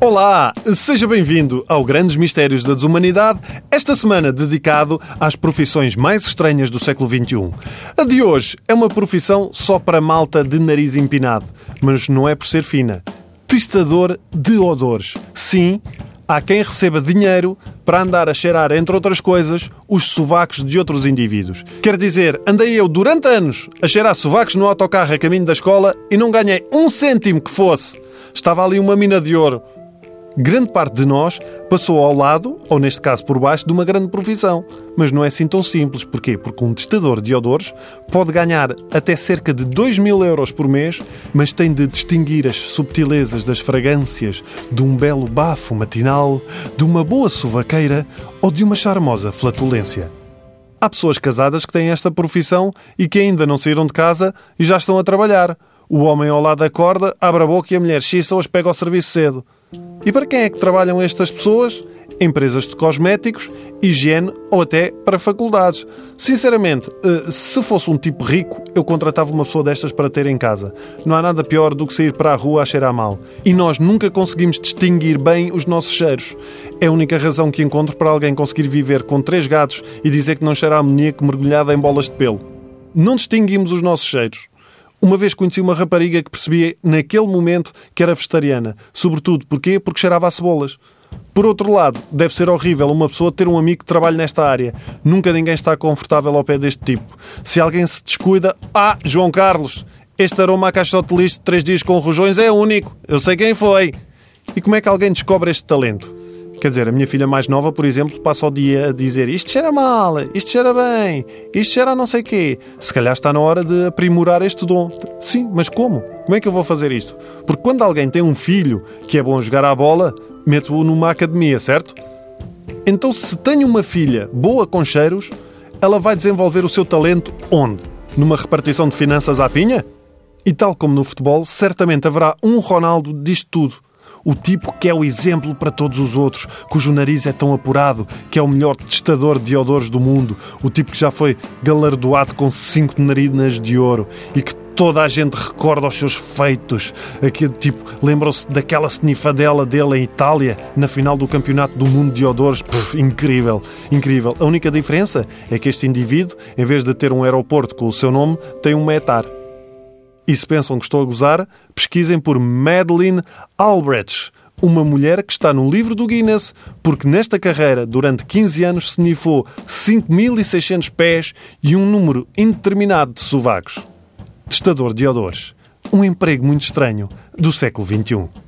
Olá, seja bem-vindo ao Grandes Mistérios da Desumanidade, esta semana dedicado às profissões mais estranhas do século XXI. A de hoje é uma profissão só para malta de nariz empinado, mas não é por ser fina. Testador de odores. Sim, há quem receba dinheiro para andar a cheirar, entre outras coisas, os sovacos de outros indivíduos. Quer dizer, andei eu durante anos a cheirar sovacos no autocarro a caminho da escola e não ganhei um cêntimo que fosse. Estava ali uma mina de ouro grande parte de nós passou ao lado, ou neste caso por baixo, de uma grande profissão. Mas não é assim tão simples. Porquê? Porque um testador de odores pode ganhar até cerca de 2 mil euros por mês, mas tem de distinguir as subtilezas das fragrâncias de um belo bafo matinal, de uma boa suvaqueira ou de uma charmosa flatulência. Há pessoas casadas que têm esta profissão e que ainda não saíram de casa e já estão a trabalhar. O homem ao lado acorda, abre a boca e a mulher xissa ou pega ao serviço cedo. E para quem é que trabalham estas pessoas? Empresas de cosméticos, higiene ou até para faculdades. Sinceramente, eh, se fosse um tipo rico, eu contratava uma pessoa destas para ter em casa. Não há nada pior do que sair para a rua a cheirar mal. E nós nunca conseguimos distinguir bem os nossos cheiros. É a única razão que encontro para alguém conseguir viver com três gatos e dizer que não cheira a amoníaco mergulhada em bolas de pelo. Não distinguimos os nossos cheiros. Uma vez conheci uma rapariga que percebia naquele momento que era vegetariana. Sobretudo, porquê? Porque cheirava a cebolas. Por outro lado, deve ser horrível uma pessoa ter um amigo que trabalhe nesta área. Nunca ninguém está confortável ao pé deste tipo. Se alguém se descuida, ah, João Carlos, este aroma a caixote de lixo de três dias com rojões é único. Eu sei quem foi. E como é que alguém descobre este talento? Quer dizer, a minha filha mais nova, por exemplo, passa o dia a dizer isto cheira mal, isto cheira bem, isto cheira não sei quê. Se calhar está na hora de aprimorar este dom. Sim, mas como? Como é que eu vou fazer isto? Porque quando alguém tem um filho que é bom jogar à bola, meto-o numa academia, certo? Então, se tenho uma filha boa com cheiros, ela vai desenvolver o seu talento onde? Numa repartição de finanças à pinha? E tal como no futebol, certamente haverá um Ronaldo disto tudo o tipo que é o exemplo para todos os outros, cujo nariz é tão apurado, que é o melhor testador de odores do mundo, o tipo que já foi galardoado com cinco narinas de ouro e que toda a gente recorda os seus feitos. Aquele tipo, lembram-se daquela snifadela dele em Itália, na final do Campeonato do Mundo de Odores. Puf, incrível, incrível. A única diferença é que este indivíduo, em vez de ter um aeroporto com o seu nome, tem um metar. E se pensam que estou a gozar, pesquisem por Madeleine Albrecht, uma mulher que está no livro do Guinness, porque nesta carreira, durante 15 anos, se nifou 5.600 pés e um número indeterminado de sovacos. Testador de odores. Um emprego muito estranho do século XXI.